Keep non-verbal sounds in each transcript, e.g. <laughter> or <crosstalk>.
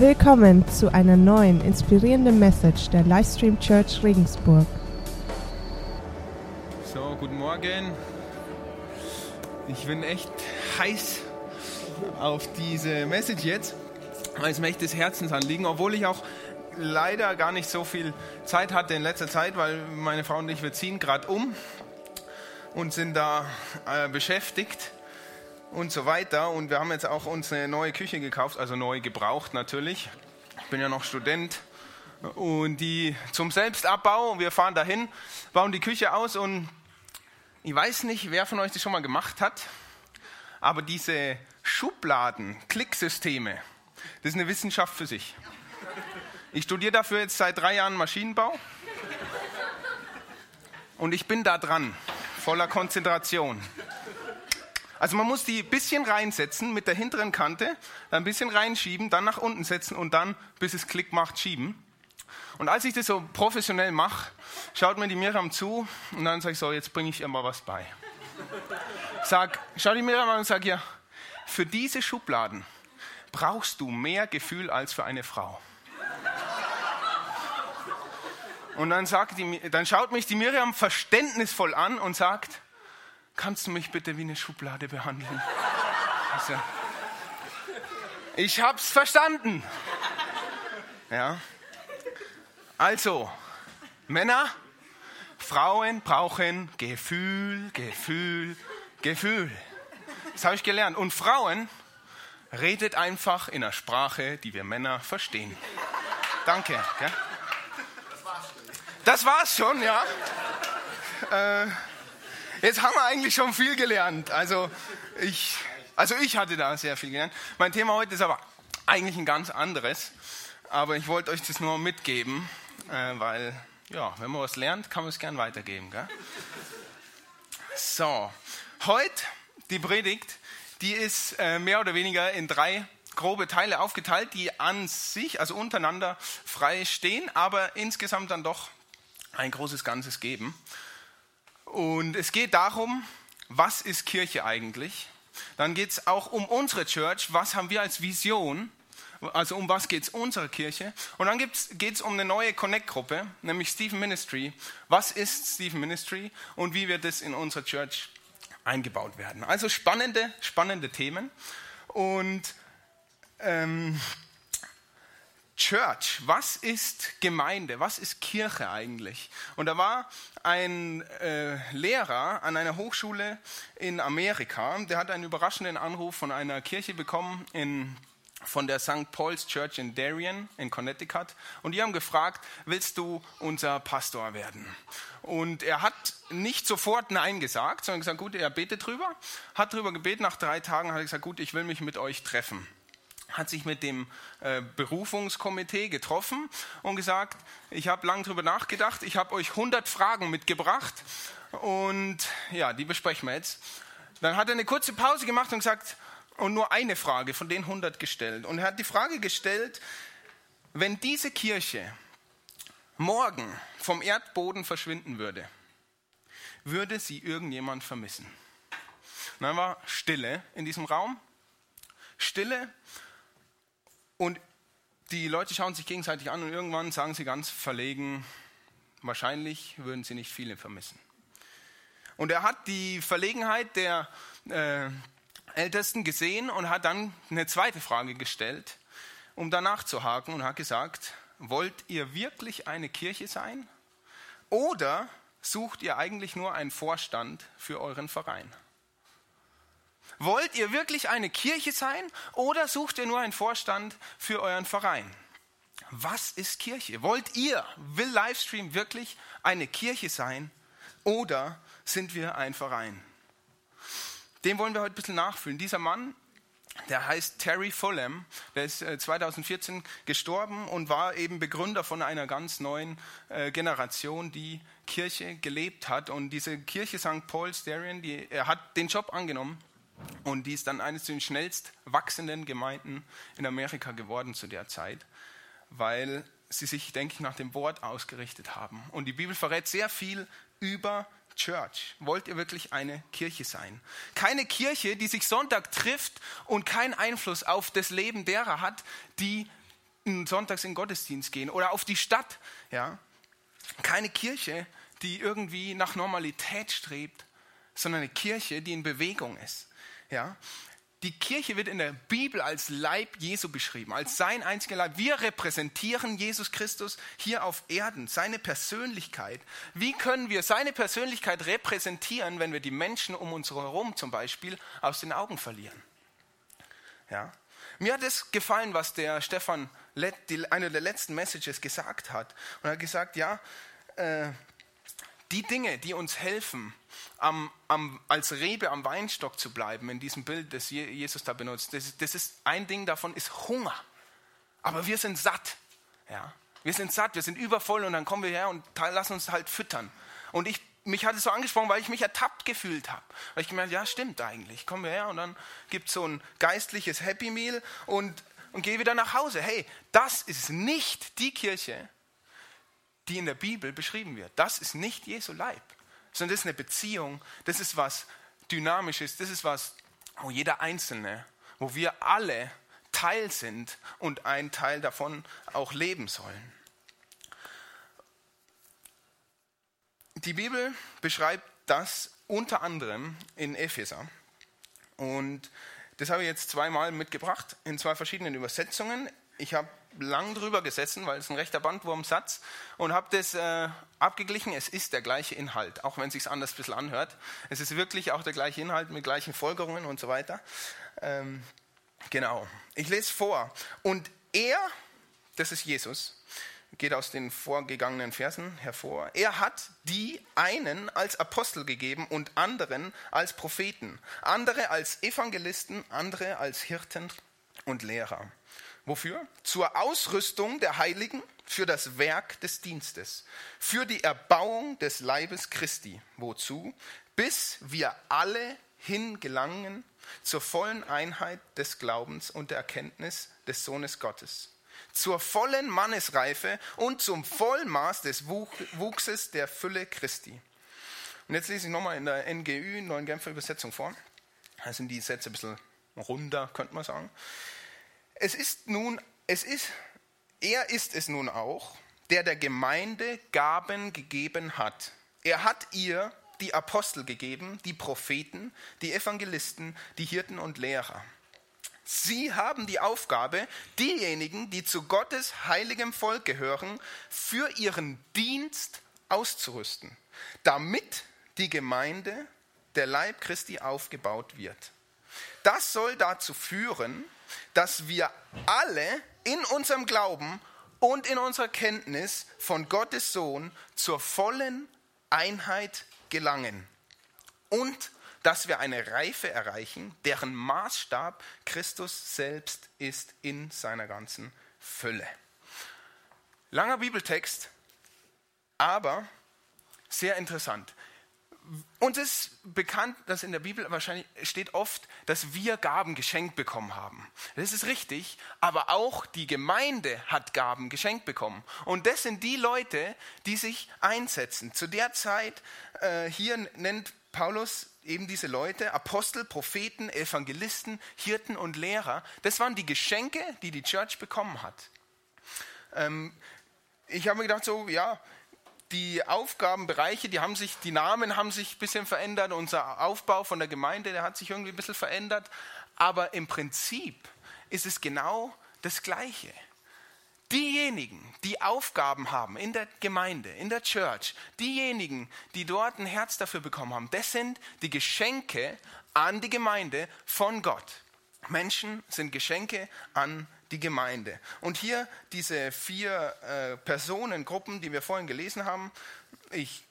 Willkommen zu einer neuen inspirierenden Message der Livestream Church Regensburg. So, guten Morgen. Ich bin echt heiß auf diese Message jetzt, weil es mir echt des Herzens anliegen, obwohl ich auch leider gar nicht so viel Zeit hatte in letzter Zeit, weil meine Frau und ich, wir ziehen gerade um und sind da äh, beschäftigt und so weiter. Und wir haben jetzt auch uns eine neue Küche gekauft, also neu gebraucht natürlich. Ich bin ja noch Student und die zum Selbstabbau. Wir fahren dahin, bauen die Küche aus und ich weiß nicht, wer von euch das schon mal gemacht hat, aber diese Schubladen, Klicksysteme, das ist eine Wissenschaft für sich. Ich studiere dafür jetzt seit drei Jahren Maschinenbau und ich bin da dran, voller Konzentration. Also man muss die ein bisschen reinsetzen mit der hinteren Kante, dann ein bisschen reinschieben, dann nach unten setzen und dann, bis es Klick macht, schieben. Und als ich das so professionell mache, schaut mir die Miriam zu und dann sage ich so, jetzt bringe ich ihr mal was bei. Sag, schau die Miriam an und sag ihr, für diese Schubladen brauchst du mehr Gefühl als für eine Frau. Und dann, sagt die, dann schaut mich die Miriam verständnisvoll an und sagt, kannst du mich bitte wie eine Schublade behandeln? Also, ich hab's verstanden. Ja. Also, Männer, Frauen brauchen Gefühl, Gefühl, Gefühl. Das habe ich gelernt. Und Frauen redet einfach in einer Sprache, die wir Männer verstehen. Danke. Gell? Das war's schon, ja. Äh, Jetzt haben wir eigentlich schon viel gelernt. Also ich, also ich hatte da sehr viel gelernt. Mein Thema heute ist aber eigentlich ein ganz anderes. Aber ich wollte euch das nur mitgeben, äh, weil, ja, wenn man was lernt, kann man es gern weitergeben. Gell? So, heute die Predigt, die ist äh, mehr oder weniger in drei grobe Teile aufgeteilt, die an sich, also untereinander frei stehen, aber insgesamt dann doch ein großes Ganzes geben. Und es geht darum, was ist Kirche eigentlich? Dann geht es auch um unsere Church, was haben wir als Vision? Also um was geht es unserer Kirche? Und dann geht es um eine neue Connect-Gruppe, nämlich Stephen Ministry. Was ist Stephen Ministry und wie wird es in unserer Church eingebaut werden? Also spannende, spannende Themen. Und ähm, Church, was ist Gemeinde, was ist Kirche eigentlich? Und da war ein äh, Lehrer an einer Hochschule in Amerika, der hat einen überraschenden Anruf von einer Kirche bekommen in, von der St. Paul's Church in Darien in Connecticut und die haben gefragt, willst du unser Pastor werden? Und er hat nicht sofort Nein gesagt, sondern gesagt, gut, er betet drüber, hat drüber gebeten, nach drei Tagen hat er gesagt, gut, ich will mich mit euch treffen hat sich mit dem äh, Berufungskomitee getroffen und gesagt, ich habe lange darüber nachgedacht, ich habe euch 100 Fragen mitgebracht und ja, die besprechen wir jetzt. Dann hat er eine kurze Pause gemacht und gesagt, und nur eine Frage von den 100 gestellt. Und er hat die Frage gestellt, wenn diese Kirche morgen vom Erdboden verschwinden würde, würde sie irgendjemand vermissen? Und dann war Stille in diesem Raum. Stille und die Leute schauen sich gegenseitig an und irgendwann sagen sie ganz verlegen, wahrscheinlich würden sie nicht viele vermissen. Und er hat die Verlegenheit der äh, Ältesten gesehen und hat dann eine zweite Frage gestellt, um danach zu haken und hat gesagt, wollt ihr wirklich eine Kirche sein oder sucht ihr eigentlich nur einen Vorstand für euren Verein? Wollt ihr wirklich eine Kirche sein oder sucht ihr nur einen Vorstand für euren Verein? Was ist Kirche? Wollt ihr, will Livestream wirklich eine Kirche sein oder sind wir ein Verein? Dem wollen wir heute ein bisschen nachfühlen. Dieser Mann, der heißt Terry Fulham, der ist 2014 äh, gestorben und war eben Begründer von einer ganz neuen äh, Generation, die Kirche gelebt hat. Und diese Kirche St. Paul's Darien, die, er hat den Job angenommen und die ist dann eines der schnellst wachsenden Gemeinden in Amerika geworden zu der Zeit, weil sie sich, denke ich, nach dem Wort ausgerichtet haben. Und die Bibel verrät sehr viel über Church. Wollt ihr wirklich eine Kirche sein? Keine Kirche, die sich Sonntag trifft und keinen Einfluss auf das Leben derer hat, die sonntags in den Gottesdienst gehen oder auf die Stadt. Ja? Keine Kirche, die irgendwie nach Normalität strebt, sondern eine Kirche, die in Bewegung ist. Ja? Die Kirche wird in der Bibel als Leib Jesu beschrieben, als sein einziger Leib. Wir repräsentieren Jesus Christus hier auf Erden, seine Persönlichkeit. Wie können wir seine Persönlichkeit repräsentieren, wenn wir die Menschen um uns herum zum Beispiel aus den Augen verlieren? Ja? Mir hat es gefallen, was der Stefan, eine der letzten Messages gesagt hat. Und er hat gesagt, ja, äh, die Dinge, die uns helfen, am, am, als Rebe am Weinstock zu bleiben, in diesem Bild, das Jesus da benutzt, das, das ist ein Ding davon, ist Hunger. Aber wir sind satt. Ja? Wir sind satt, wir sind übervoll und dann kommen wir her und lassen uns halt füttern. Und ich, mich hat es so angesprochen, weil ich mich ertappt gefühlt habe. Weil ich gemerkt ja, stimmt eigentlich. Kommen wir her und dann gibt es so ein geistliches Happy Meal und, und gehe wieder nach Hause. Hey, das ist nicht die Kirche, die in der Bibel beschrieben wird. Das ist nicht Jesu Leib, sondern das ist eine Beziehung, das ist was Dynamisches, das ist was, wo jeder Einzelne, wo wir alle Teil sind und ein Teil davon auch leben sollen. Die Bibel beschreibt das unter anderem in Epheser. Und das habe ich jetzt zweimal mitgebracht in zwei verschiedenen Übersetzungen. Ich habe lang drüber gesessen, weil es ein rechter Bandwurmsatz und habe das äh, abgeglichen. Es ist der gleiche Inhalt, auch wenn es sich anders ein bisschen anhört. Es ist wirklich auch der gleiche Inhalt mit gleichen Folgerungen und so weiter. Ähm, genau. Ich lese vor. Und er, das ist Jesus, geht aus den vorgegangenen Versen hervor. Er hat die einen als Apostel gegeben und anderen als Propheten, andere als Evangelisten, andere als Hirten und Lehrer Wofür? Zur Ausrüstung der Heiligen für das Werk des Dienstes, für die Erbauung des Leibes Christi. Wozu? Bis wir alle hingelangen zur vollen Einheit des Glaubens und der Erkenntnis des Sohnes Gottes, zur vollen Mannesreife und zum Vollmaß des Wuchses der Fülle Christi. Und jetzt lese ich nochmal in der NGÜ, neuen Genfer Übersetzung vor. Da sind die Sätze ein bisschen runder, könnte man sagen. Es ist nun, es ist, er ist es nun auch, der der Gemeinde Gaben gegeben hat. Er hat ihr die Apostel gegeben, die Propheten, die Evangelisten, die Hirten und Lehrer. Sie haben die Aufgabe, diejenigen, die zu Gottes heiligem Volk gehören, für ihren Dienst auszurüsten, damit die Gemeinde, der Leib Christi, aufgebaut wird. Das soll dazu führen, dass wir alle in unserem Glauben und in unserer Kenntnis von Gottes Sohn zur vollen Einheit gelangen und dass wir eine Reife erreichen, deren Maßstab Christus selbst ist in seiner ganzen Fülle. Langer Bibeltext, aber sehr interessant. Uns ist bekannt, dass in der Bibel wahrscheinlich steht oft, dass wir Gaben geschenkt bekommen haben. Das ist richtig, aber auch die Gemeinde hat Gaben geschenkt bekommen. Und das sind die Leute, die sich einsetzen. Zu der Zeit, äh, hier nennt Paulus eben diese Leute, Apostel, Propheten, Evangelisten, Hirten und Lehrer. Das waren die Geschenke, die die Church bekommen hat. Ähm, ich habe mir gedacht, so, ja, die Aufgabenbereiche, die haben sich, die Namen haben sich ein bisschen verändert, unser Aufbau von der Gemeinde, der hat sich irgendwie ein bisschen verändert, aber im Prinzip ist es genau das Gleiche. Diejenigen, die Aufgaben haben in der Gemeinde, in der Church, diejenigen, die dort ein Herz dafür bekommen haben, das sind die Geschenke an die Gemeinde von Gott. Menschen sind Geschenke an die Gemeinde. Und hier diese vier äh, Personengruppen, die wir vorhin gelesen haben, ich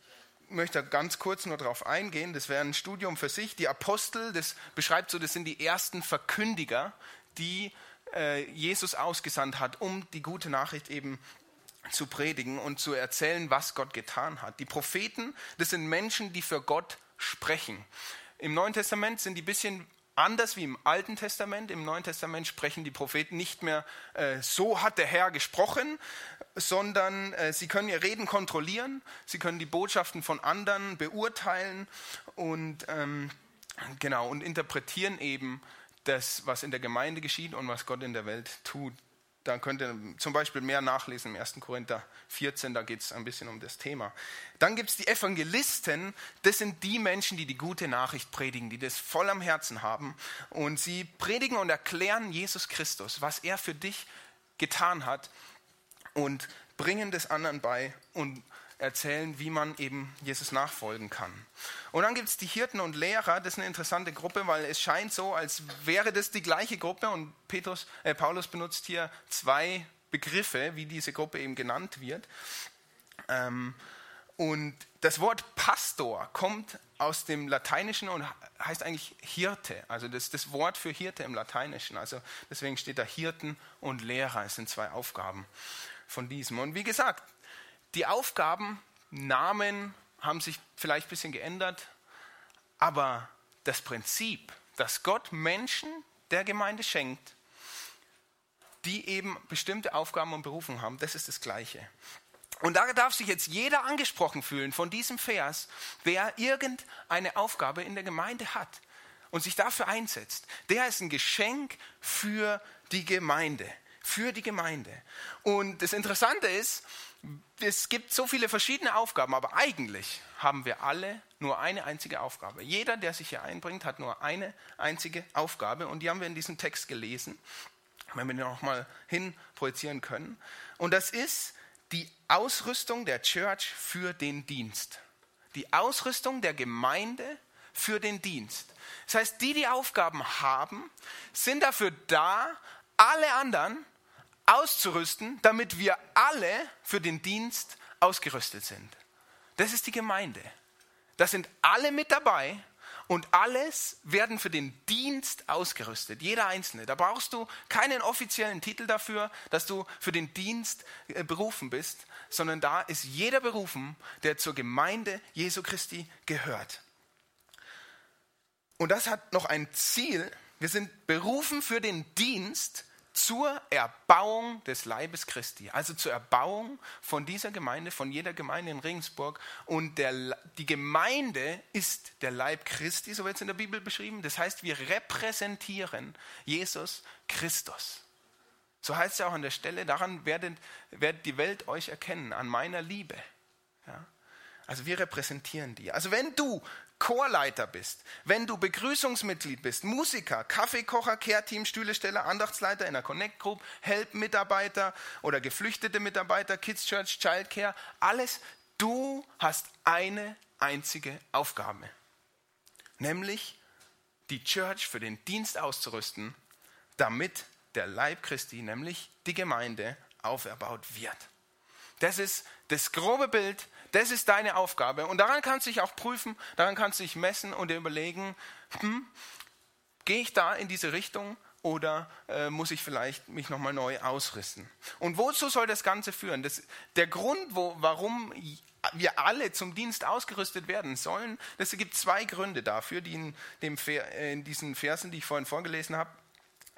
möchte ganz kurz nur darauf eingehen, das wäre ein Studium für sich. Die Apostel, das beschreibt so, das sind die ersten Verkündiger, die äh, Jesus ausgesandt hat, um die gute Nachricht eben zu predigen und zu erzählen, was Gott getan hat. Die Propheten, das sind Menschen, die für Gott sprechen. Im Neuen Testament sind die ein bisschen Anders wie im Alten Testament, im Neuen Testament sprechen die Propheten nicht mehr, äh, so hat der Herr gesprochen, sondern äh, sie können ihr Reden kontrollieren, sie können die Botschaften von anderen beurteilen und, ähm, genau, und interpretieren eben das, was in der Gemeinde geschieht und was Gott in der Welt tut. Da könnt ihr zum Beispiel mehr nachlesen im 1. Korinther 14, da geht es ein bisschen um das Thema. Dann gibt es die Evangelisten, das sind die Menschen, die die gute Nachricht predigen, die das voll am Herzen haben. Und sie predigen und erklären Jesus Christus, was er für dich getan hat und bringen das anderen bei und erzählen, wie man eben Jesus nachfolgen kann. Und dann gibt es die Hirten und Lehrer, das ist eine interessante Gruppe, weil es scheint so, als wäre das die gleiche Gruppe und Petrus, äh, Paulus benutzt hier zwei Begriffe, wie diese Gruppe eben genannt wird. Ähm, und das Wort Pastor kommt aus dem Lateinischen und heißt eigentlich Hirte. Also das das Wort für Hirte im Lateinischen. Also deswegen steht da Hirten und Lehrer. Es sind zwei Aufgaben von diesem. Und wie gesagt, die Aufgaben, Namen haben sich vielleicht ein bisschen geändert, aber das Prinzip, dass Gott Menschen der Gemeinde schenkt, die eben bestimmte Aufgaben und Berufungen haben, das ist das Gleiche. Und da darf sich jetzt jeder angesprochen fühlen von diesem Vers, wer irgendeine Aufgabe in der Gemeinde hat und sich dafür einsetzt. Der ist ein Geschenk für die Gemeinde. Für die Gemeinde. Und das Interessante ist, es gibt so viele verschiedene Aufgaben, aber eigentlich haben wir alle nur eine einzige Aufgabe. Jeder, der sich hier einbringt, hat nur eine einzige Aufgabe und die haben wir in diesem Text gelesen, wenn wir den nochmal hin projizieren können. Und das ist die Ausrüstung der Church für den Dienst. Die Ausrüstung der Gemeinde für den Dienst. Das heißt, die, die Aufgaben haben, sind dafür da, alle anderen auszurüsten, damit wir alle für den Dienst ausgerüstet sind. Das ist die Gemeinde. Da sind alle mit dabei und alles werden für den Dienst ausgerüstet, jeder Einzelne. Da brauchst du keinen offiziellen Titel dafür, dass du für den Dienst äh, berufen bist, sondern da ist jeder berufen, der zur Gemeinde Jesu Christi gehört. Und das hat noch ein Ziel. Wir sind berufen für den Dienst, zur Erbauung des Leibes Christi, also zur Erbauung von dieser Gemeinde, von jeder Gemeinde in Regensburg. Und der, die Gemeinde ist der Leib Christi, so wird es in der Bibel beschrieben. Das heißt, wir repräsentieren Jesus Christus. So heißt es ja auch an der Stelle, daran werdet, werdet die Welt euch erkennen, an meiner Liebe. Ja? Also wir repräsentieren die. Also wenn du Chorleiter bist, wenn du Begrüßungsmitglied bist, Musiker, Kaffeekocher, Kehrteam, Stühlesteller, Andachtsleiter in der Connect Group, Help-Mitarbeiter oder geflüchtete Mitarbeiter, Kids Church, Childcare, alles, du hast eine einzige Aufgabe, nämlich die Church für den Dienst auszurüsten, damit der Leib Christi, nämlich die Gemeinde, auferbaut wird. Das ist das grobe Bild, das ist deine Aufgabe. Und daran kannst du dich auch prüfen, daran kannst du dich messen und dir überlegen, hm, gehe ich da in diese Richtung oder äh, muss ich vielleicht mich nochmal neu ausrüsten? Und wozu soll das Ganze führen? Das, der Grund, wo, warum wir alle zum Dienst ausgerüstet werden sollen, es gibt zwei Gründe dafür, die in, dem, äh, in diesen Versen, die ich vorhin vorgelesen habe,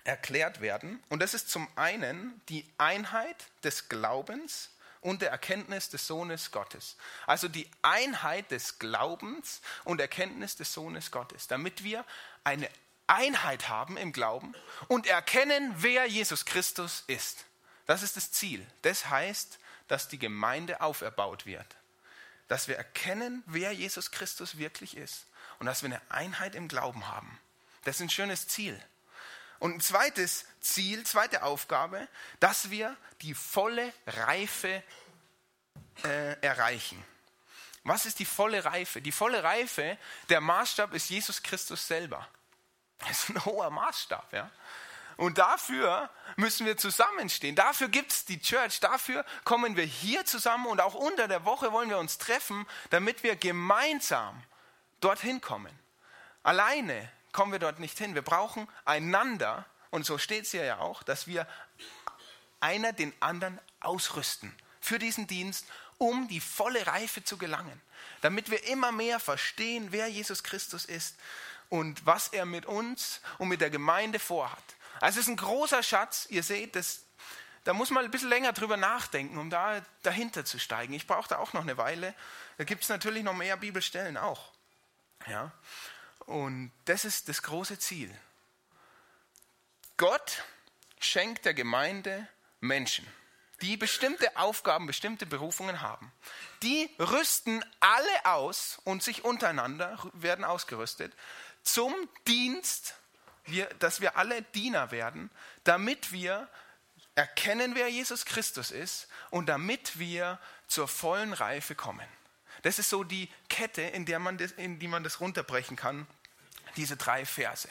erklärt werden. Und das ist zum einen die Einheit des Glaubens und der Erkenntnis des Sohnes Gottes. Also die Einheit des Glaubens und Erkenntnis des Sohnes Gottes, damit wir eine Einheit haben im Glauben und erkennen, wer Jesus Christus ist. Das ist das Ziel. Das heißt, dass die Gemeinde auferbaut wird. Dass wir erkennen, wer Jesus Christus wirklich ist und dass wir eine Einheit im Glauben haben. Das ist ein schönes Ziel. Und ein zweites Ziel, zweite Aufgabe, dass wir die volle Reife äh, erreichen. Was ist die volle Reife? Die volle Reife, der Maßstab ist Jesus Christus selber. Das ist ein hoher Maßstab, ja. Und dafür müssen wir zusammenstehen. Dafür gibt es die Church. Dafür kommen wir hier zusammen und auch unter der Woche wollen wir uns treffen, damit wir gemeinsam dorthin kommen. Alleine kommen wir dort nicht hin. Wir brauchen einander, und so steht es hier ja auch, dass wir einer den anderen ausrüsten für diesen Dienst, um die volle Reife zu gelangen, damit wir immer mehr verstehen, wer Jesus Christus ist und was er mit uns und mit der Gemeinde vorhat. Also es ist ein großer Schatz, ihr seht, das, da muss man ein bisschen länger drüber nachdenken, um da dahinter zu steigen. Ich brauche da auch noch eine Weile. Da gibt es natürlich noch mehr Bibelstellen auch. Ja? Und das ist das große Ziel. Gott schenkt der Gemeinde Menschen, die bestimmte Aufgaben, bestimmte Berufungen haben, die rüsten alle aus und sich untereinander werden ausgerüstet zum Dienst, dass wir alle Diener werden, damit wir erkennen, wer Jesus Christus ist und damit wir zur vollen Reife kommen. Das ist so die Kette, in, der man das, in die man das runterbrechen kann, diese drei Verse.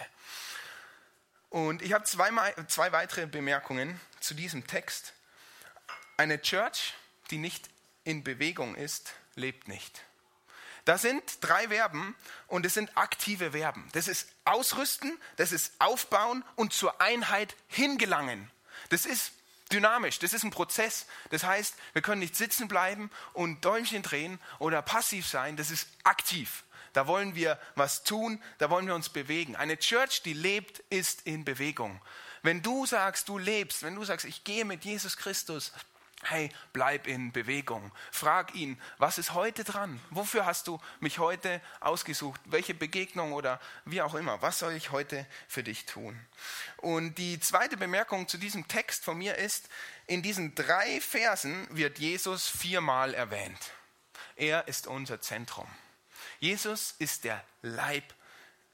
Und ich habe zwei, weitere Bemerkungen zu diesem Text. Eine Church, die nicht in Bewegung ist, lebt nicht. Da sind drei Verben und es sind aktive Verben. Das ist ausrüsten, das ist aufbauen und zur Einheit hingelangen. Das ist dynamisch, das ist ein Prozess. Das heißt, wir können nicht sitzen bleiben und Däumchen drehen oder passiv sein, das ist aktiv. Da wollen wir was tun, da wollen wir uns bewegen. Eine Church, die lebt, ist in Bewegung. Wenn du sagst, du lebst, wenn du sagst, ich gehe mit Jesus Christus, hey, bleib in Bewegung. Frag ihn, was ist heute dran? Wofür hast du mich heute ausgesucht? Welche Begegnung oder wie auch immer? Was soll ich heute für dich tun? Und die zweite Bemerkung zu diesem Text von mir ist, in diesen drei Versen wird Jesus viermal erwähnt. Er ist unser Zentrum. Jesus ist der Leib,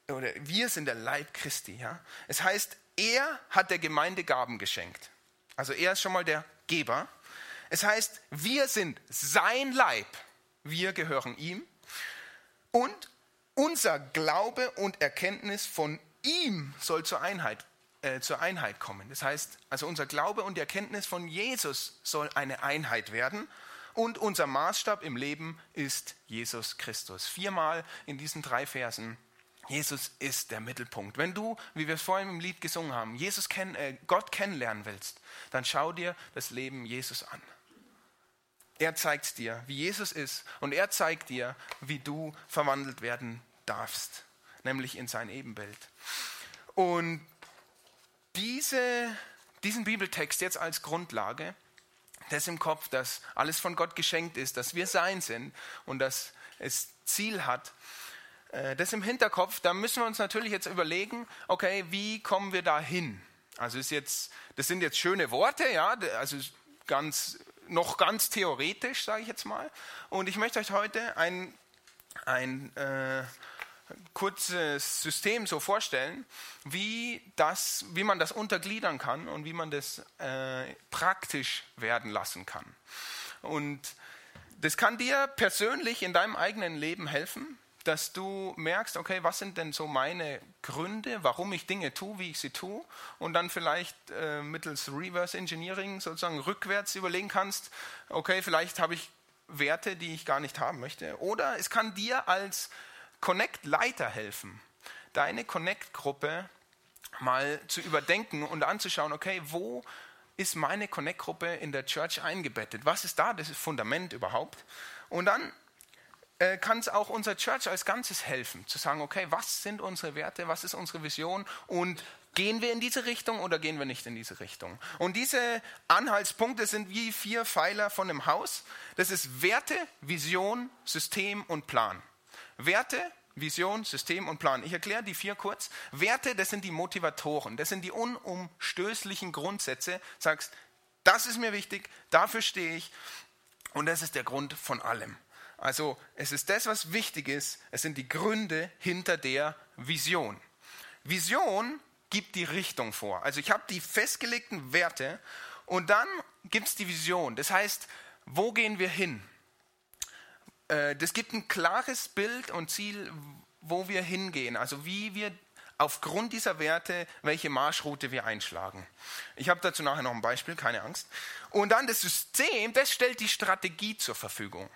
oder wir sind der Leib Christi. Ja? Es heißt, er hat der Gemeinde Gaben geschenkt. Also er ist schon mal der Geber. Es heißt, wir sind sein Leib, wir gehören ihm und unser Glaube und Erkenntnis von ihm soll zur Einheit, äh, zur Einheit kommen. Das heißt, also unser Glaube und Erkenntnis von Jesus soll eine Einheit werden und unser Maßstab im Leben ist Jesus Christus. Viermal in diesen drei Versen Jesus ist der Mittelpunkt. Wenn du, wie wir es vorhin im Lied gesungen haben, Jesus kenn, äh, Gott kennenlernen willst, dann schau dir das Leben Jesus an. Er zeigt dir, wie Jesus ist und er zeigt dir, wie du verwandelt werden darfst, nämlich in sein Ebenbild. Und diese, diesen Bibeltext jetzt als Grundlage, das im Kopf, dass alles von Gott geschenkt ist, dass wir sein sind und dass es Ziel hat, äh, das im Hinterkopf, da müssen wir uns natürlich jetzt überlegen, okay, wie kommen wir da hin? Also ist jetzt, das sind jetzt schöne Worte, ja, also ganz noch ganz theoretisch, sage ich jetzt mal. Und ich möchte euch heute ein, ein äh, kurzes System so vorstellen, wie, das, wie man das untergliedern kann und wie man das äh, praktisch werden lassen kann. Und das kann dir persönlich in deinem eigenen Leben helfen, dass du merkst, okay, was sind denn so meine Gründe, warum ich Dinge tue, wie ich sie tue, und dann vielleicht äh, mittels Reverse Engineering sozusagen rückwärts überlegen kannst, okay, vielleicht habe ich Werte, die ich gar nicht haben möchte. Oder es kann dir als Connect-Leiter helfen, deine Connect-Gruppe mal zu überdenken und anzuschauen, okay, wo ist meine Connect-Gruppe in der Church eingebettet? Was ist da das Fundament überhaupt? Und dann äh, kann es auch unserer Church als Ganzes helfen, zu sagen, okay, was sind unsere Werte, was ist unsere Vision und gehen wir in diese Richtung oder gehen wir nicht in diese Richtung? Und diese Anhaltspunkte sind wie vier Pfeiler von einem Haus. Das ist Werte, Vision, System und Plan. Werte, Vision, System und Plan. Ich erkläre die vier kurz. Werte, das sind die Motivatoren, das sind die unumstößlichen Grundsätze. Sagst, das ist mir wichtig, dafür stehe ich und das ist der Grund von allem. Also es ist das, was wichtig ist. Es sind die Gründe hinter der Vision. Vision gibt die Richtung vor. Also ich habe die festgelegten Werte und dann gibt es die Vision. Das heißt, wo gehen wir hin? Äh, das gibt ein klares Bild und Ziel, wo wir hingehen. Also wie wir aufgrund dieser Werte, welche Marschroute wir einschlagen. Ich habe dazu nachher noch ein Beispiel, keine Angst. Und dann das System, das stellt die Strategie zur Verfügung.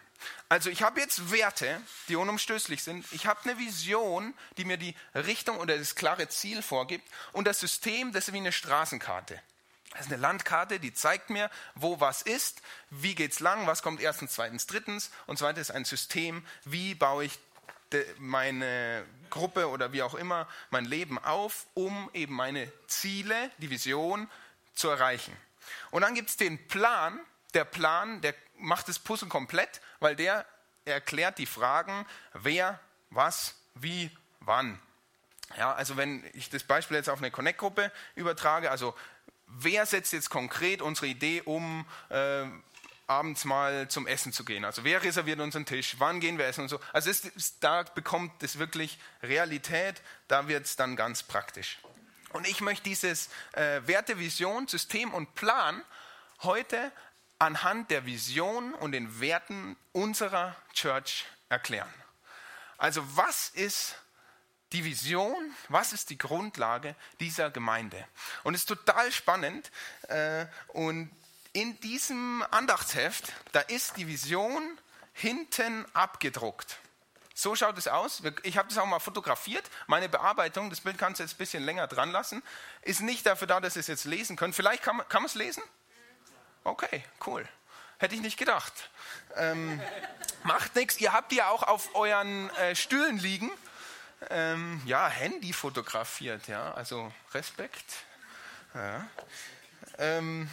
Also ich habe jetzt Werte, die unumstößlich sind. Ich habe eine Vision, die mir die Richtung oder das klare Ziel vorgibt. Und das System, das ist wie eine Straßenkarte. Das ist eine Landkarte, die zeigt mir, wo was ist, wie geht es lang, was kommt erstens, zweitens, drittens. Und zweites ist ein System, wie baue ich meine Gruppe oder wie auch immer mein Leben auf, um eben meine Ziele, die Vision zu erreichen. Und dann gibt es den Plan. Der Plan, der macht das Puzzle komplett, weil der erklärt die Fragen, wer, was, wie, wann. Ja, also wenn ich das Beispiel jetzt auf eine Connect-Gruppe übertrage, also wer setzt jetzt konkret unsere Idee um, äh, abends mal zum Essen zu gehen. Also wer reserviert unseren Tisch, wann gehen wir essen und so. Also es, da bekommt es wirklich Realität, da wird es dann ganz praktisch. Und ich möchte dieses äh, Werte, Vision, System und Plan heute anhand der Vision und den Werten unserer Church erklären. Also was ist die Vision, was ist die Grundlage dieser Gemeinde? Und es ist total spannend äh, und in diesem Andachtsheft, da ist die Vision hinten abgedruckt. So schaut es aus. Ich habe das auch mal fotografiert. Meine Bearbeitung, das Bild kannst du jetzt ein bisschen länger dran lassen, ist nicht dafür da, dass ihr es jetzt lesen könnt. Vielleicht kann man, kann man es lesen? Okay, cool. Hätte ich nicht gedacht. Ähm, macht nichts. Ihr habt ja auch auf euren äh, Stühlen liegen. Ähm, ja, Handy fotografiert, ja. Also Respekt. Ja. Ähm,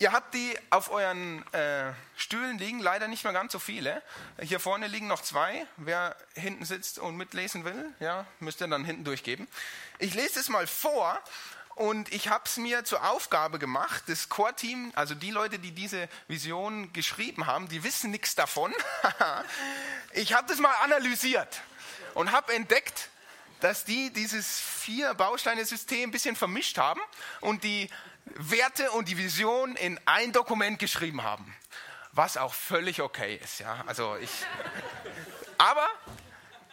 Ihr habt die auf euren äh, Stühlen liegen, leider nicht mehr ganz so viele. Hier vorne liegen noch zwei. Wer hinten sitzt und mitlesen will, ja, müsst ihr dann hinten durchgeben. Ich lese es mal vor und ich habe es mir zur Aufgabe gemacht, das Core-Team, also die Leute, die diese Vision geschrieben haben, die wissen nichts davon. <laughs> ich habe das mal analysiert und habe entdeckt, dass die dieses vier Bausteine-System ein bisschen vermischt haben und die Werte und die Vision in ein Dokument geschrieben haben. Was auch völlig okay ist. Ja? Also ich, aber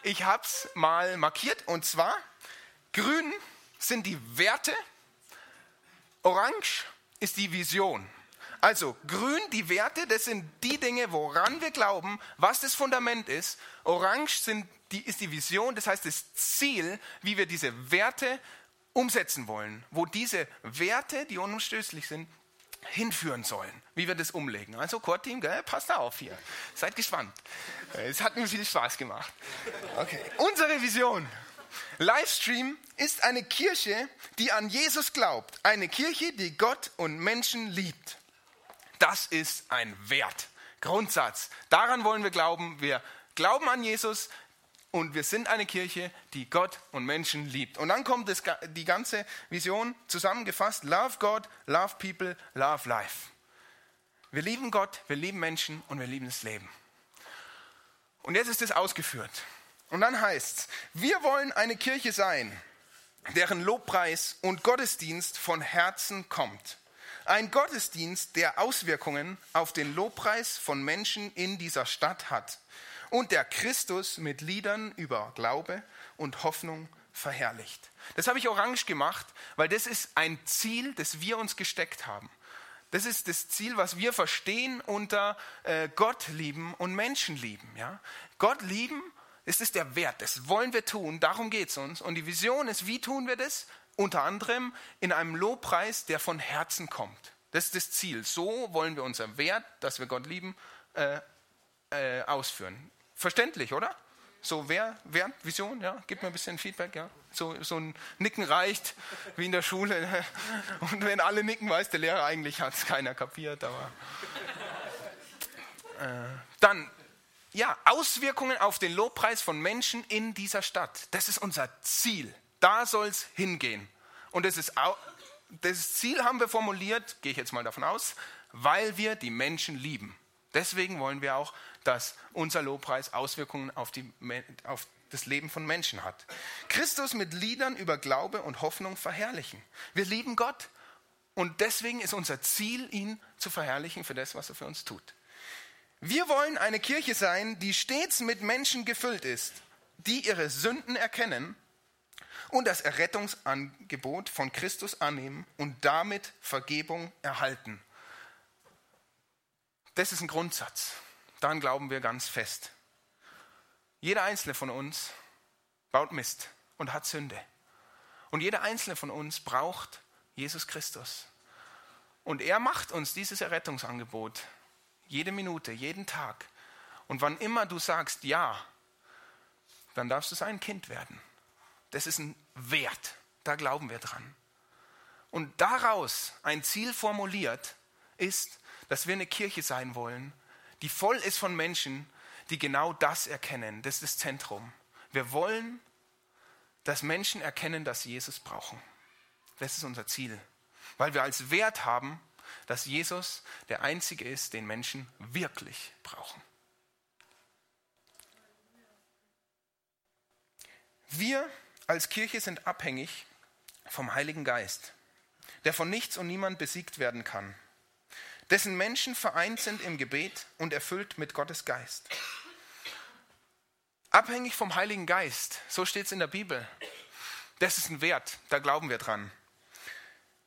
ich habe es mal markiert und zwar, grün sind die Werte, orange ist die Vision. Also grün die Werte, das sind die Dinge, woran wir glauben, was das Fundament ist. Orange sind die, ist die Vision, das heißt das Ziel, wie wir diese Werte umsetzen wollen, wo diese Werte, die unumstößlich sind, hinführen sollen, wie wir das umlegen. Also Core-Team, passt auf hier. Seid gespannt. Es hat mir viel Spaß gemacht. Okay. Unsere Vision. Livestream ist eine Kirche, die an Jesus glaubt. Eine Kirche, die Gott und Menschen liebt. Das ist ein Wert, Grundsatz. Daran wollen wir glauben. Wir glauben an Jesus, und wir sind eine Kirche, die Gott und Menschen liebt. Und dann kommt das, die ganze Vision zusammengefasst. Love God, love people, love life. Wir lieben Gott, wir lieben Menschen und wir lieben das Leben. Und jetzt ist es ausgeführt. Und dann heißt es, wir wollen eine Kirche sein, deren Lobpreis und Gottesdienst von Herzen kommt. Ein Gottesdienst, der Auswirkungen auf den Lobpreis von Menschen in dieser Stadt hat und der Christus mit Liedern über Glaube und Hoffnung verherrlicht. Das habe ich orange gemacht, weil das ist ein Ziel, das wir uns gesteckt haben. Das ist das Ziel, was wir verstehen unter äh, Gott lieben und Menschen lieben. Ja? Gott lieben, das ist der Wert, das wollen wir tun, darum geht es uns. Und die Vision ist, wie tun wir das? Unter anderem in einem Lobpreis, der von Herzen kommt. Das ist das Ziel. So wollen wir unser Wert, dass wir Gott lieben, äh, äh, ausführen. Verständlich, oder? So, wer, wer, Vision, ja? Gib mir ein bisschen Feedback, ja? So, so ein Nicken reicht, wie in der Schule. Und wenn alle nicken, weiß der Lehrer eigentlich, hat es keiner kapiert, aber. Äh, dann, ja, Auswirkungen auf den Lobpreis von Menschen in dieser Stadt. Das ist unser Ziel. Da soll es hingehen. Und das, ist, das Ziel haben wir formuliert, gehe ich jetzt mal davon aus, weil wir die Menschen lieben. Deswegen wollen wir auch dass unser Lobpreis Auswirkungen auf, die, auf das Leben von Menschen hat. Christus mit Liedern über Glaube und Hoffnung verherrlichen. Wir lieben Gott und deswegen ist unser Ziel, ihn zu verherrlichen für das, was er für uns tut. Wir wollen eine Kirche sein, die stets mit Menschen gefüllt ist, die ihre Sünden erkennen und das Errettungsangebot von Christus annehmen und damit Vergebung erhalten. Das ist ein Grundsatz daran glauben wir ganz fest. Jeder einzelne von uns baut Mist und hat Sünde. Und jeder einzelne von uns braucht Jesus Christus. Und er macht uns dieses Errettungsangebot jede Minute, jeden Tag. Und wann immer du sagst Ja, dann darfst du sein Kind werden. Das ist ein Wert, da glauben wir dran. Und daraus ein Ziel formuliert ist, dass wir eine Kirche sein wollen, die voll ist von Menschen, die genau das erkennen. Das ist das Zentrum. Wir wollen, dass Menschen erkennen, dass sie Jesus brauchen. Das ist unser Ziel. weil wir als Wert haben, dass Jesus der Einzige ist, den Menschen wirklich brauchen. Wir als Kirche sind abhängig vom Heiligen Geist, der von nichts und niemand besiegt werden kann, dessen Menschen vereint sind im Gebet und erfüllt mit Gottes Geist. Abhängig vom Heiligen Geist, so steht es in der Bibel. Das ist ein Wert, da glauben wir dran.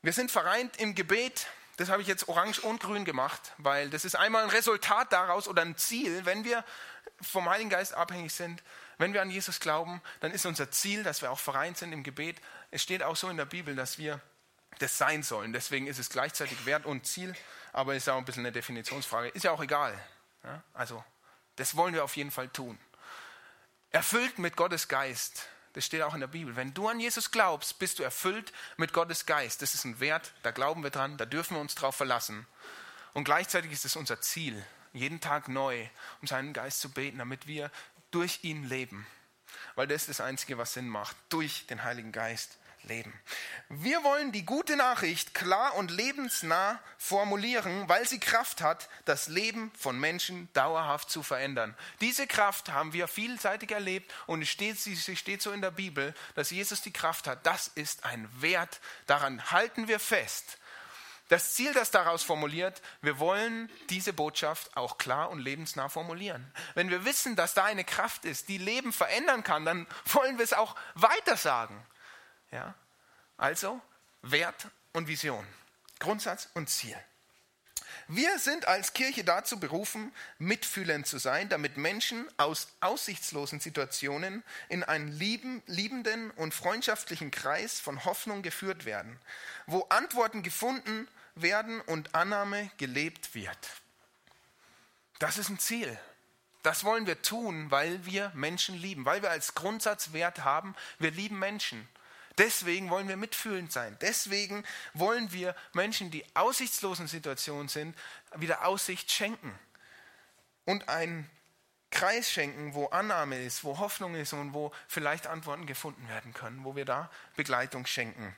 Wir sind vereint im Gebet, das habe ich jetzt orange und grün gemacht, weil das ist einmal ein Resultat daraus oder ein Ziel, wenn wir vom Heiligen Geist abhängig sind, wenn wir an Jesus glauben, dann ist unser Ziel, dass wir auch vereint sind im Gebet. Es steht auch so in der Bibel, dass wir das sein sollen. Deswegen ist es gleichzeitig Wert und Ziel, aber ist auch ein bisschen eine Definitionsfrage. Ist ja auch egal. Ja? Also, das wollen wir auf jeden Fall tun. Erfüllt mit Gottes Geist. Das steht auch in der Bibel. Wenn du an Jesus glaubst, bist du erfüllt mit Gottes Geist. Das ist ein Wert, da glauben wir dran, da dürfen wir uns drauf verlassen. Und gleichzeitig ist es unser Ziel, jeden Tag neu, um seinen Geist zu beten, damit wir durch ihn leben. Weil das ist das Einzige, was Sinn macht. Durch den Heiligen Geist leben. Wir wollen die gute Nachricht klar und lebensnah formulieren, weil sie Kraft hat, das Leben von Menschen dauerhaft zu verändern. Diese Kraft haben wir vielseitig erlebt und steht, sie steht so in der Bibel, dass Jesus die Kraft hat. Das ist ein Wert, daran halten wir fest. Das Ziel, das daraus formuliert, wir wollen diese Botschaft auch klar und lebensnah formulieren. Wenn wir wissen, dass da eine Kraft ist, die Leben verändern kann, dann wollen wir es auch weitersagen. Ja? Also Wert und Vision, Grundsatz und Ziel. Wir sind als Kirche dazu berufen, mitfühlend zu sein, damit Menschen aus aussichtslosen Situationen in einen lieben, liebenden und freundschaftlichen Kreis von Hoffnung geführt werden, wo Antworten gefunden werden und Annahme gelebt wird. Das ist ein Ziel. Das wollen wir tun, weil wir Menschen lieben, weil wir als Grundsatzwert haben, wir lieben Menschen. Deswegen wollen wir mitfühlend sein. Deswegen wollen wir Menschen, die aussichtslosen Situationen sind, wieder Aussicht schenken. Und einen Kreis schenken, wo Annahme ist, wo Hoffnung ist und wo vielleicht Antworten gefunden werden können, wo wir da Begleitung schenken.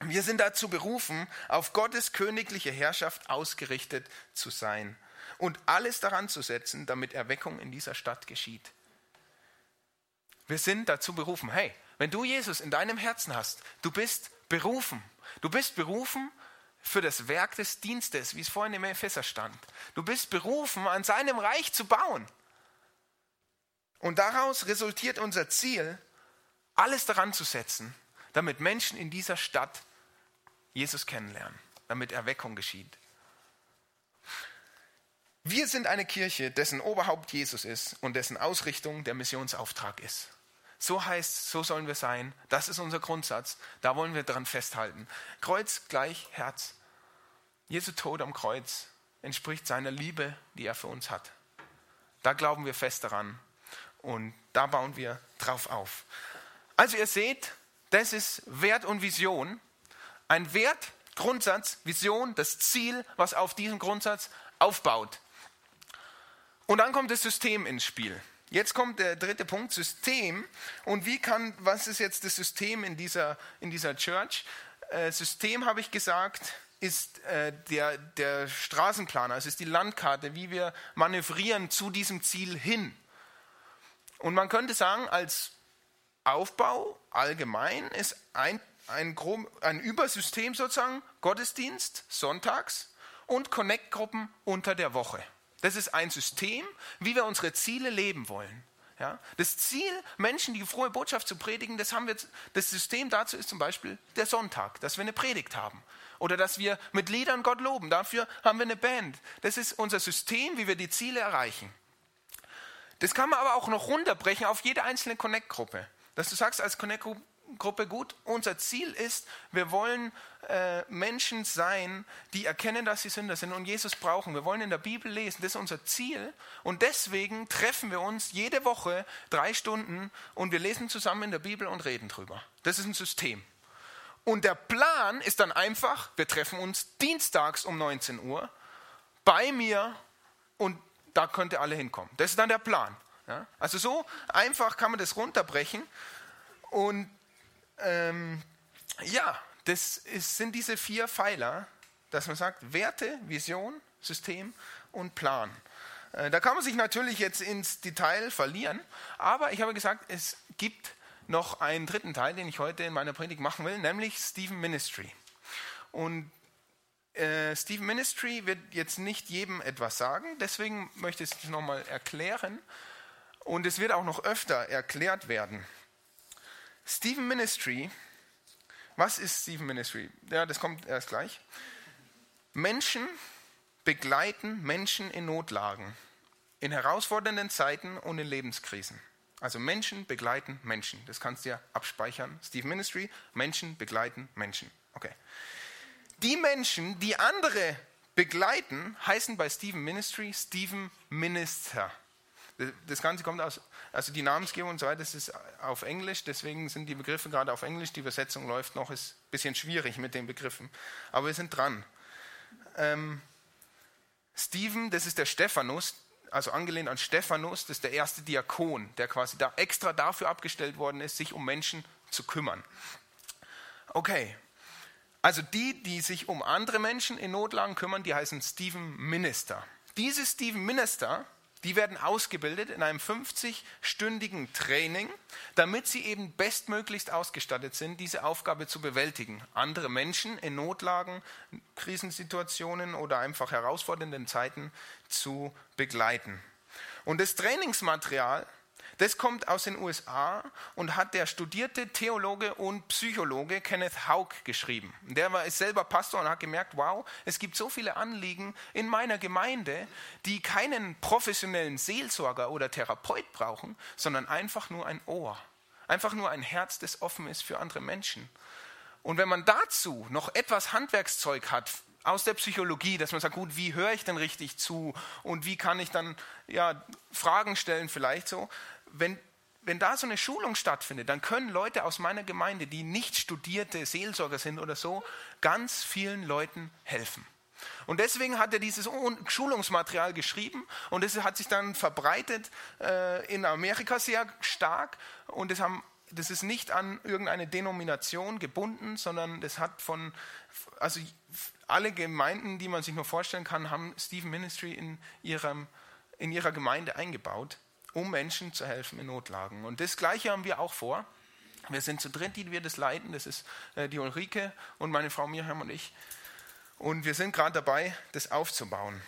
Wir sind dazu berufen, auf Gottes königliche Herrschaft ausgerichtet zu sein und alles daran zu setzen, damit Erweckung in dieser Stadt geschieht. Wir sind dazu berufen, hey, wenn du Jesus in deinem Herzen hast, du bist berufen. Du bist berufen für das Werk des Dienstes, wie es vorhin im Epheser stand. Du bist berufen, an seinem Reich zu bauen. Und daraus resultiert unser Ziel, alles daran zu setzen, damit Menschen in dieser Stadt Jesus kennenlernen, damit Erweckung geschieht. Wir sind eine Kirche, dessen Oberhaupt Jesus ist und dessen Ausrichtung der Missionsauftrag ist. So heißt, so sollen wir sein. Das ist unser Grundsatz. Da wollen wir dran festhalten. Kreuz gleich Herz. Jesu Tod am Kreuz entspricht seiner Liebe, die er für uns hat. Da glauben wir fest daran und da bauen wir drauf auf. Also ihr seht, das ist Wert und Vision. Ein Wert, Grundsatz, Vision, das Ziel, was auf diesem Grundsatz aufbaut. Und dann kommt das System ins Spiel. Jetzt kommt der dritte Punkt, System. Und wie kann, was ist jetzt das System in dieser, in dieser Church? Äh, System, habe ich gesagt, ist äh, der, der Straßenplaner, es ist die Landkarte, wie wir manövrieren zu diesem Ziel hin. Und man könnte sagen, als Aufbau allgemein ist ein, ein, ein Übersystem sozusagen Gottesdienst sonntags und Connect-Gruppen unter der Woche. Das ist ein System, wie wir unsere Ziele leben wollen. Ja? Das Ziel, Menschen die frohe Botschaft zu predigen, das, haben wir, das System dazu ist zum Beispiel der Sonntag, dass wir eine Predigt haben. Oder dass wir mit Liedern Gott loben. Dafür haben wir eine Band. Das ist unser System, wie wir die Ziele erreichen. Das kann man aber auch noch runterbrechen auf jede einzelne Connect-Gruppe. Dass du sagst, als Connect-Gruppe Gruppe gut. Unser Ziel ist, wir wollen äh, Menschen sein, die erkennen, dass sie Sünder sind und Jesus brauchen. Wir wollen in der Bibel lesen. Das ist unser Ziel. Und deswegen treffen wir uns jede Woche drei Stunden und wir lesen zusammen in der Bibel und reden drüber. Das ist ein System. Und der Plan ist dann einfach, wir treffen uns dienstags um 19 Uhr bei mir und da könnt ihr alle hinkommen. Das ist dann der Plan. Ja? Also so einfach kann man das runterbrechen. Und ähm, ja, das ist, sind diese vier Pfeiler, dass man sagt, Werte, Vision, System und Plan. Äh, da kann man sich natürlich jetzt ins Detail verlieren, aber ich habe gesagt, es gibt noch einen dritten Teil, den ich heute in meiner Predigt machen will, nämlich Stephen Ministry. Und äh, Stephen Ministry wird jetzt nicht jedem etwas sagen, deswegen möchte ich es nochmal erklären und es wird auch noch öfter erklärt werden. Stephen Ministry, was ist Stephen Ministry? Ja, das kommt erst gleich. Menschen begleiten Menschen in Notlagen, in herausfordernden Zeiten und in Lebenskrisen. Also Menschen begleiten Menschen. Das kannst du ja abspeichern. Steve Ministry, Menschen begleiten Menschen. Okay. Die Menschen, die andere begleiten, heißen bei Stephen Ministry Stephen Minister. Das Ganze kommt aus, also die Namensgebung und so weiter, das ist auf Englisch, deswegen sind die Begriffe gerade auf Englisch, die Übersetzung läuft noch, ist ein bisschen schwierig mit den Begriffen. Aber wir sind dran. Ähm, Stephen, das ist der Stephanus, also angelehnt an Stephanus, das ist der erste Diakon, der quasi da extra dafür abgestellt worden ist, sich um Menschen zu kümmern. Okay, also die, die sich um andere Menschen in Notlagen kümmern, die heißen Stephen Minister. Diese Stephen Minister die werden ausgebildet in einem 50-stündigen Training, damit sie eben bestmöglichst ausgestattet sind, diese Aufgabe zu bewältigen. Andere Menschen in Notlagen, Krisensituationen oder einfach herausfordernden Zeiten zu begleiten. Und das Trainingsmaterial das kommt aus den USA und hat der studierte Theologe und Psychologe Kenneth Haug geschrieben. Der war ist selber Pastor und hat gemerkt, wow, es gibt so viele Anliegen in meiner Gemeinde, die keinen professionellen Seelsorger oder Therapeut brauchen, sondern einfach nur ein Ohr, einfach nur ein Herz, das offen ist für andere Menschen. Und wenn man dazu noch etwas Handwerkszeug hat, aus der Psychologie, dass man sagt, gut, wie höre ich denn richtig zu und wie kann ich dann ja, Fragen stellen vielleicht so, wenn, wenn da so eine Schulung stattfindet, dann können Leute aus meiner Gemeinde, die nicht studierte Seelsorger sind oder so, ganz vielen Leuten helfen. Und deswegen hat er dieses Schulungsmaterial geschrieben und es hat sich dann verbreitet äh, in Amerika sehr stark und das, haben, das ist nicht an irgendeine Denomination gebunden, sondern das hat von, also alle Gemeinden, die man sich nur vorstellen kann, haben Stephen Ministry in, ihrem, in ihrer Gemeinde eingebaut um Menschen zu helfen in Notlagen. Und das Gleiche haben wir auch vor. Wir sind zu dritt, die wir das leiten. Das ist äh, die Ulrike und meine Frau Miriam und ich. Und wir sind gerade dabei, das aufzubauen.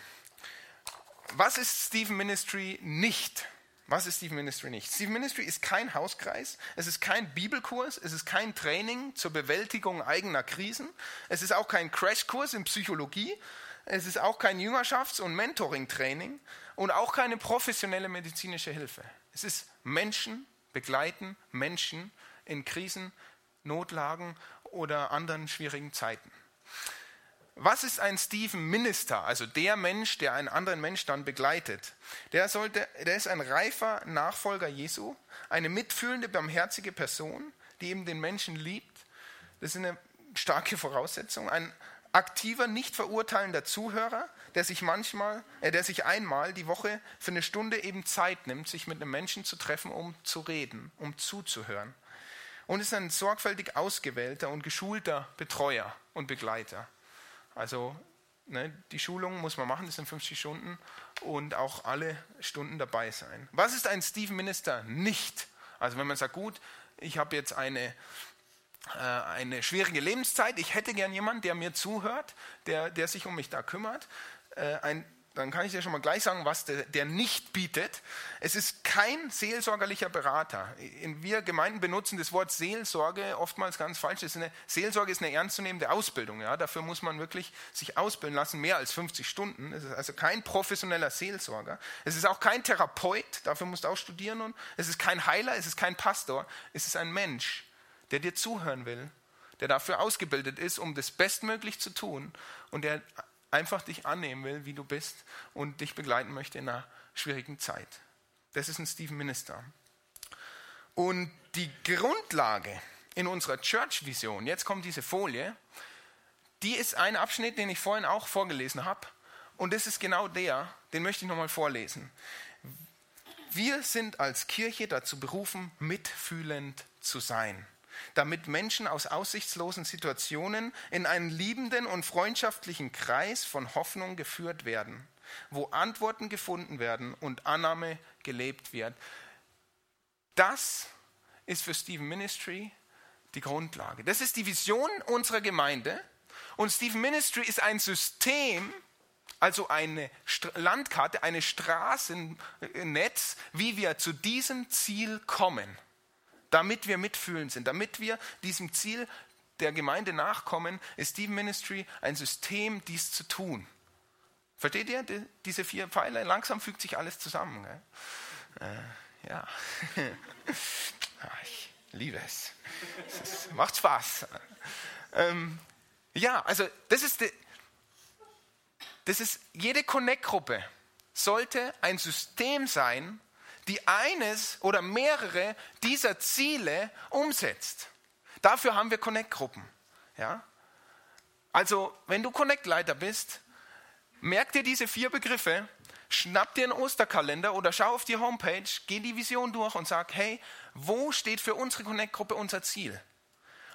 Was ist Stephen Ministry nicht? Was ist Stephen Ministry nicht? Stephen Ministry ist kein Hauskreis, es ist kein Bibelkurs, es ist kein Training zur Bewältigung eigener Krisen, es ist auch kein Crashkurs in Psychologie, es ist auch kein Jüngerschafts- und Mentoring-Training und auch keine professionelle medizinische Hilfe. Es ist Menschen begleiten, Menschen in Krisen, Notlagen oder anderen schwierigen Zeiten. Was ist ein Stephen Minister, also der Mensch, der einen anderen Mensch dann begleitet? Der, sollte, der ist ein reifer Nachfolger Jesu, eine mitfühlende, barmherzige Person, die eben den Menschen liebt. Das ist eine starke Voraussetzung. Ein aktiver, nicht verurteilender Zuhörer, der sich manchmal, äh, der sich einmal die Woche für eine Stunde eben Zeit nimmt, sich mit einem Menschen zu treffen, um zu reden, um zuzuhören. Und ist ein sorgfältig ausgewählter und geschulter Betreuer und Begleiter. Also ne, die Schulung muss man machen, das sind 50 Stunden und auch alle Stunden dabei sein. Was ist ein Stephen Minister nicht? Also wenn man sagt, gut, ich habe jetzt eine äh, eine schwierige Lebenszeit. Ich hätte gern jemanden, der mir zuhört, der, der sich um mich da kümmert. Äh, ein, dann kann ich dir schon mal gleich sagen, was der, der, nicht bietet. Es ist kein seelsorgerlicher Berater. In, wir Gemeinden benutzen das Wort Seelsorge oftmals ganz falsch. Ist eine, Seelsorge ist eine ernstzunehmende Ausbildung. Ja? Dafür muss man wirklich sich ausbilden lassen, mehr als 50 Stunden. Es ist also kein professioneller Seelsorger. Es ist auch kein Therapeut, dafür musst du auch studieren. Und es ist kein Heiler, es ist kein Pastor. Es ist ein Mensch, der dir zuhören will, der dafür ausgebildet ist, um das bestmöglich zu tun und der einfach dich annehmen will, wie du bist und dich begleiten möchte in einer schwierigen Zeit. Das ist ein Stephen Minister. Und die Grundlage in unserer Church-Vision, jetzt kommt diese Folie, die ist ein Abschnitt, den ich vorhin auch vorgelesen habe. Und das ist genau der, den möchte ich nochmal vorlesen. Wir sind als Kirche dazu berufen, mitfühlend zu sein. Damit Menschen aus aussichtslosen Situationen in einen liebenden und freundschaftlichen Kreis von Hoffnung geführt werden, wo Antworten gefunden werden und Annahme gelebt wird. Das ist für Stephen Ministry die Grundlage. Das ist die Vision unserer Gemeinde. Und Stephen Ministry ist ein System, also eine Landkarte, eine Straßennetz, wie wir zu diesem Ziel kommen, damit wir mitfühlend sind, damit wir diesem Ziel der Gemeinde nachkommen, ist Stephen Ministry ein System, dies zu tun. Versteht ihr diese vier Pfeiler? Langsam fügt sich alles zusammen. Äh, ja. <laughs> Ah, ich liebe es. es macht Spaß. Ähm, ja, also das ist, die, das ist jede Connect-Gruppe sollte ein System sein, die eines oder mehrere dieser Ziele umsetzt. Dafür haben wir Connect-Gruppen. Ja? Also, wenn du Connect-Leiter bist, merk dir diese vier Begriffe, schnapp dir einen Osterkalender oder schau auf die Homepage, geh die Vision durch und sag, hey, wo steht für unsere Connect-Gruppe unser Ziel?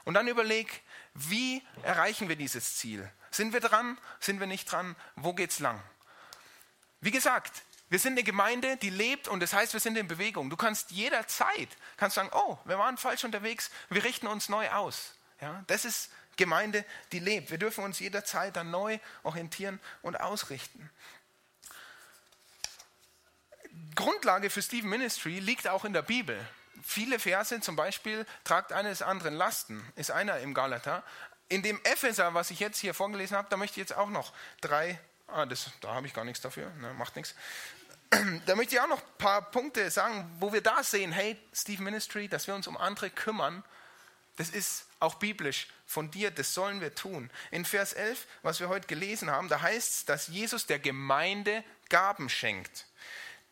Und dann überleg, wie erreichen wir dieses Ziel? Sind wir dran? Sind wir nicht dran? Wo geht's lang? Wie gesagt, wir sind eine Gemeinde, die lebt und das heißt, wir sind in Bewegung. Du kannst jederzeit kannst sagen, oh, wir waren falsch unterwegs, wir richten uns neu aus. Ja, das ist Gemeinde, die lebt. Wir dürfen uns jederzeit dann neu orientieren und ausrichten. Grundlage für Stephen Ministry liegt auch in der Bibel. Viele Verse, zum Beispiel, tragt eines anderen Lasten, ist einer im Galater. In dem Epheser, was ich jetzt hier vorgelesen habe, da möchte ich jetzt auch noch drei, ah, das, da habe ich gar nichts dafür, ne, macht nichts. <clears throat> Da möchte ich auch noch ein paar Punkte sagen, wo wir da sehen, hey, Steve Ministry, dass wir uns um andere kümmern, das ist auch biblisch von dir, das sollen wir tun. In Vers 11, was wir heute gelesen haben, da heißt es, dass Jesus der Gemeinde Gaben schenkt.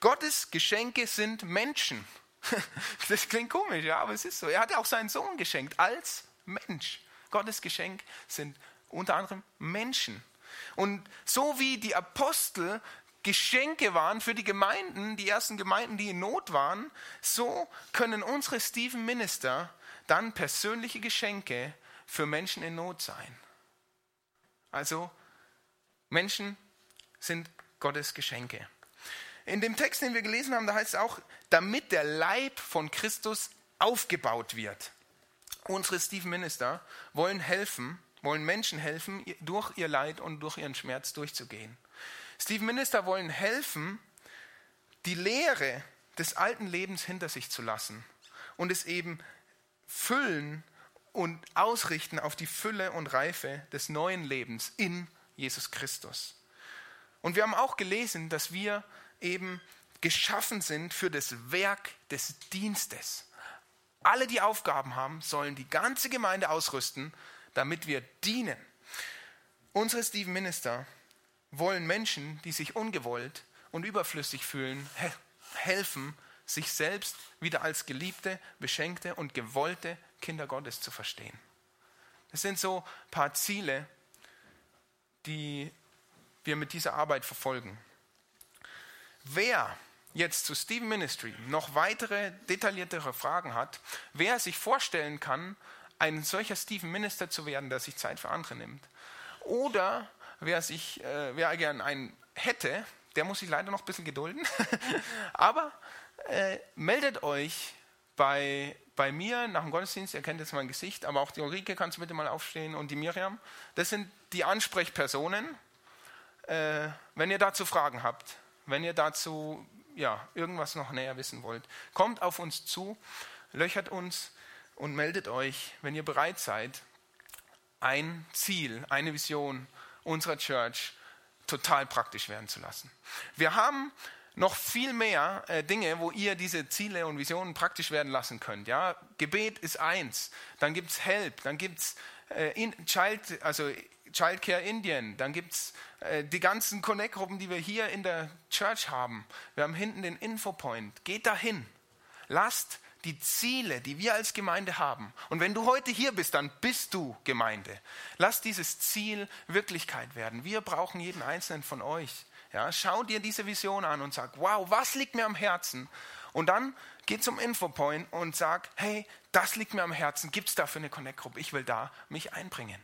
Gottes Geschenke sind Menschen. <laughs> Das klingt komisch, ja, aber es ist so. Er hat auch seinen Sohn geschenkt als Mensch. Gottes Geschenk sind unter anderem Menschen. Und so wie die Apostel Geschenke waren für die Gemeinden, die ersten Gemeinden, die in Not waren, so können unsere Stephen Minister dann persönliche Geschenke für Menschen in Not sein. Also Menschen sind Gottes Geschenke. In dem Text, den wir gelesen haben, da heißt es auch, damit der Leib von Christus aufgebaut wird. Unsere Stephen Minister wollen helfen, wollen Menschen helfen, durch ihr Leid und durch ihren Schmerz durchzugehen. Stephen Minister wollen helfen, die Lehre des alten Lebens hinter sich zu lassen und es eben füllen und ausrichten auf die Fülle und Reife des neuen Lebens in Jesus Christus. Und wir haben auch gelesen, dass wir eben geschaffen sind für das Werk des Dienstes. Alle, die Aufgaben haben, sollen die ganze Gemeinde ausrüsten, damit wir dienen. Unsere Stephen Minister wollen Menschen, die sich ungewollt und überflüssig fühlen, helfen, sich selbst wieder als geliebte, beschenkte und gewollte Kinder Gottes zu verstehen. Das sind so ein paar Ziele, die wir mit dieser Arbeit verfolgen. Wer jetzt zu Stephen Ministry noch weitere detailliertere Fragen hat, wer sich vorstellen kann, ein solcher Stephen Minister zu werden, der sich Zeit für andere nimmt, oder wer sich, äh, wer gern einen hätte, der muss sich leider noch ein bisschen gedulden, <laughs> aber äh, meldet euch bei, bei mir nach dem Gottesdienst, ihr kennt jetzt mein Gesicht, aber auch die Ulrike, kannst du bitte mal aufstehen und die Miriam. Das sind die Ansprechpersonen. Äh, wenn ihr dazu Fragen habt, wenn ihr dazu ja, irgendwas noch näher wissen wollt, kommt auf uns zu, löchert uns und meldet euch, wenn ihr bereit seid, ein Ziel, eine Vision unserer Church total praktisch werden zu lassen. Wir haben noch viel mehr äh, Dinge, wo ihr diese Ziele und Visionen praktisch werden lassen könnt. Ja? Gebet ist eins, dann gibt es Help, dann gibt es äh, Child, also Childcare Indien, dann gibt es äh, die ganzen Connect-Gruppen, die wir hier in der Church haben. Wir haben hinten den Infopoint. Geht dahin. Lasst die Ziele, die wir als Gemeinde haben. Und wenn du heute hier bist, dann bist du Gemeinde. Lass dieses Ziel Wirklichkeit werden. Wir brauchen jeden einzelnen von euch. Ja, schau dir diese Vision an und sag, wow, was liegt mir am Herzen? Und dann geh zum Infopoint und sag, hey, das liegt mir am Herzen, gibt es dafür eine Connect-Gruppe? Ich will da mich einbringen.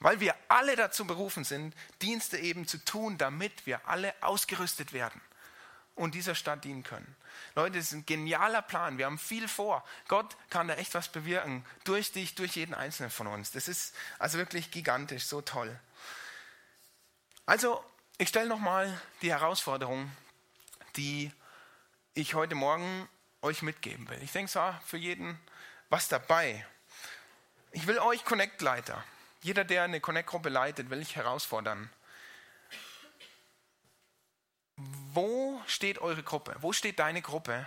Weil wir alle dazu berufen sind, Dienste eben zu tun, damit wir alle ausgerüstet werden und dieser Stadt dienen können. Leute, das ist ein genialer Plan. Wir haben viel vor. Gott kann da echt was bewirken. Durch dich, durch jeden Einzelnen von uns. Das ist also wirklich gigantisch, so toll. Also, ich stelle nochmal die Herausforderung, die ich heute Morgen euch mitgeben will. Ich denke, es war für jeden was dabei. Ich will euch Connect-Leiter, jeder, der eine Connect-Gruppe leitet, will ich herausfordern. Wo steht eure Gruppe? Wo steht deine Gruppe?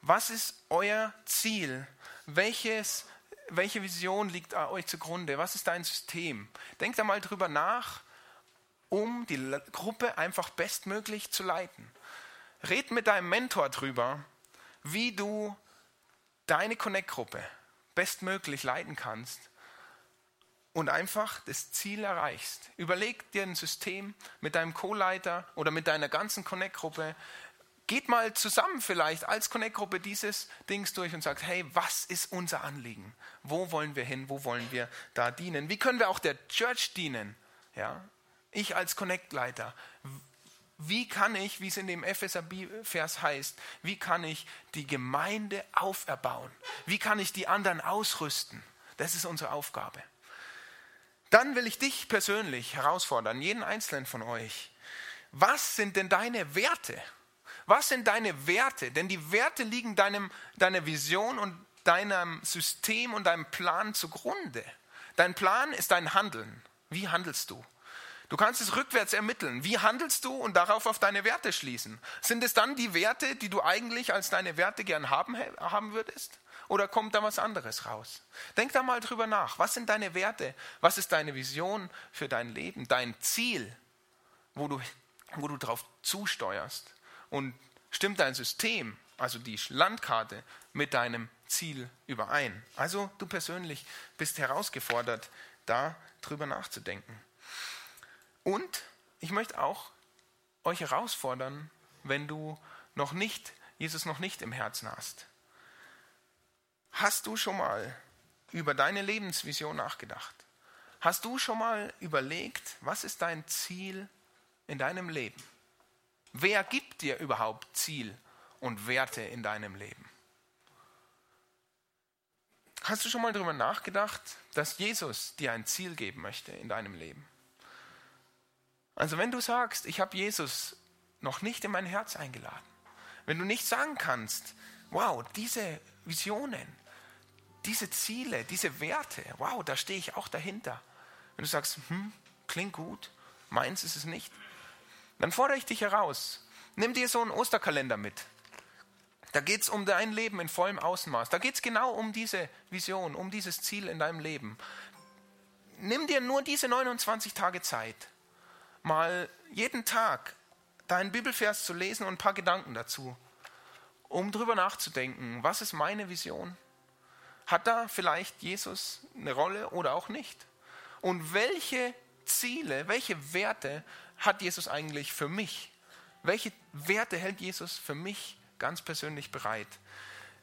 Was ist euer Ziel? Welches, welche Vision liegt euch zugrunde? Was ist dein System? Denkt da mal drüber nach, um die Gruppe einfach bestmöglich zu leiten. Red mit deinem Mentor drüber, wie du deine Connect-Gruppe bestmöglich leiten kannst und einfach das Ziel erreichst. Überleg dir ein System mit deinem Co-Leiter oder mit deiner ganzen Connect-Gruppe. Geht mal zusammen vielleicht als Connect-Gruppe dieses Dings durch und sagt, hey, was ist unser Anliegen? Wo wollen wir hin? Wo wollen wir da dienen? Wie können wir auch der Church dienen? Ja? Ich als Connect-Leiter. Wie kann ich, wie es in dem Epheser-Vers heißt, wie kann ich die Gemeinde auferbauen? Wie kann ich die anderen ausrüsten? Das ist unsere Aufgabe. Dann will ich dich persönlich herausfordern, jeden einzelnen von euch. Was sind denn deine Werte? Was sind deine Werte? Denn die Werte liegen deinem, deiner Vision und deinem System und deinem Plan zugrunde. Dein Plan ist dein Handeln. Wie handelst du? Du kannst es rückwärts ermitteln. Wie handelst du und darauf auf deine Werte schließen? Sind es dann die Werte, die du eigentlich als deine Werte gern haben, haben würdest? Oder kommt da was anderes raus? Denk da mal drüber nach. Was sind deine Werte? Was ist deine Vision für dein Leben? Dein Ziel, wo du, wo du drauf zusteuerst? Und stimmt dein System, also die Landkarte, mit deinem Ziel überein? Also du persönlich bist herausgefordert, da drüber nachzudenken. Und ich möchte auch euch herausfordern, wenn du noch nicht, Jesus noch nicht im Herzen hast. Hast du schon mal über deine Lebensvision nachgedacht? Hast du schon mal überlegt, was ist dein Ziel in deinem Leben? Wer gibt dir überhaupt Ziel und Werte in deinem Leben? Hast du schon mal darüber nachgedacht, dass Jesus dir ein Ziel geben möchte in deinem Leben? Also wenn du sagst, ich habe Jesus noch nicht in mein Herz eingeladen, wenn du nicht sagen kannst, wow, diese Visionen, diese Ziele, diese Werte, wow, da stehe ich auch dahinter. Wenn du sagst, hm, klingt gut, meins ist es nicht, dann fordere ich dich heraus. Nimm dir so einen Osterkalender mit. Da geht es um dein Leben in vollem Außenmaß. Da geht es genau um diese Vision, um dieses Ziel in deinem Leben. Nimm dir nur diese 29 Tage Zeit, mal jeden Tag deinen Bibelvers zu lesen und ein paar Gedanken dazu, um drüber nachzudenken, was ist meine Vision? Hat da vielleicht Jesus eine Rolle oder auch nicht? Und welche Ziele, welche Werte hat Jesus eigentlich für mich? Welche Werte hält Jesus für mich ganz persönlich bereit?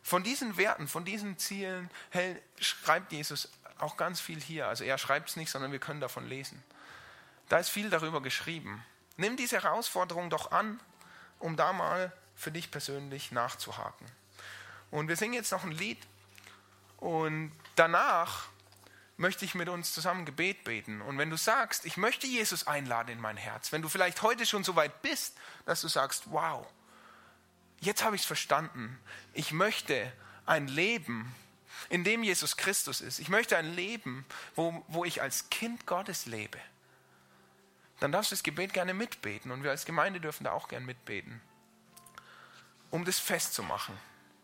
Von diesen Werten, von diesen Zielen hält, schreibt Jesus auch ganz viel hier. Also er schreibt es nicht, sondern wir können davon lesen. Da ist viel darüber geschrieben. Nimm diese Herausforderung doch an, um da mal für dich persönlich nachzuhaken. Und wir singen jetzt noch ein Lied. Und danach möchte ich mit uns zusammen Gebet beten. Und wenn du sagst, ich möchte Jesus einladen in mein Herz, wenn du vielleicht heute schon so weit bist, dass du sagst, wow, jetzt habe ich es verstanden. Ich möchte ein Leben, in dem Jesus Christus ist. Ich möchte ein Leben, wo, wo ich als Kind Gottes lebe. Dann darfst du das Gebet gerne mitbeten und wir als Gemeinde dürfen da auch gerne mitbeten, um das festzumachen.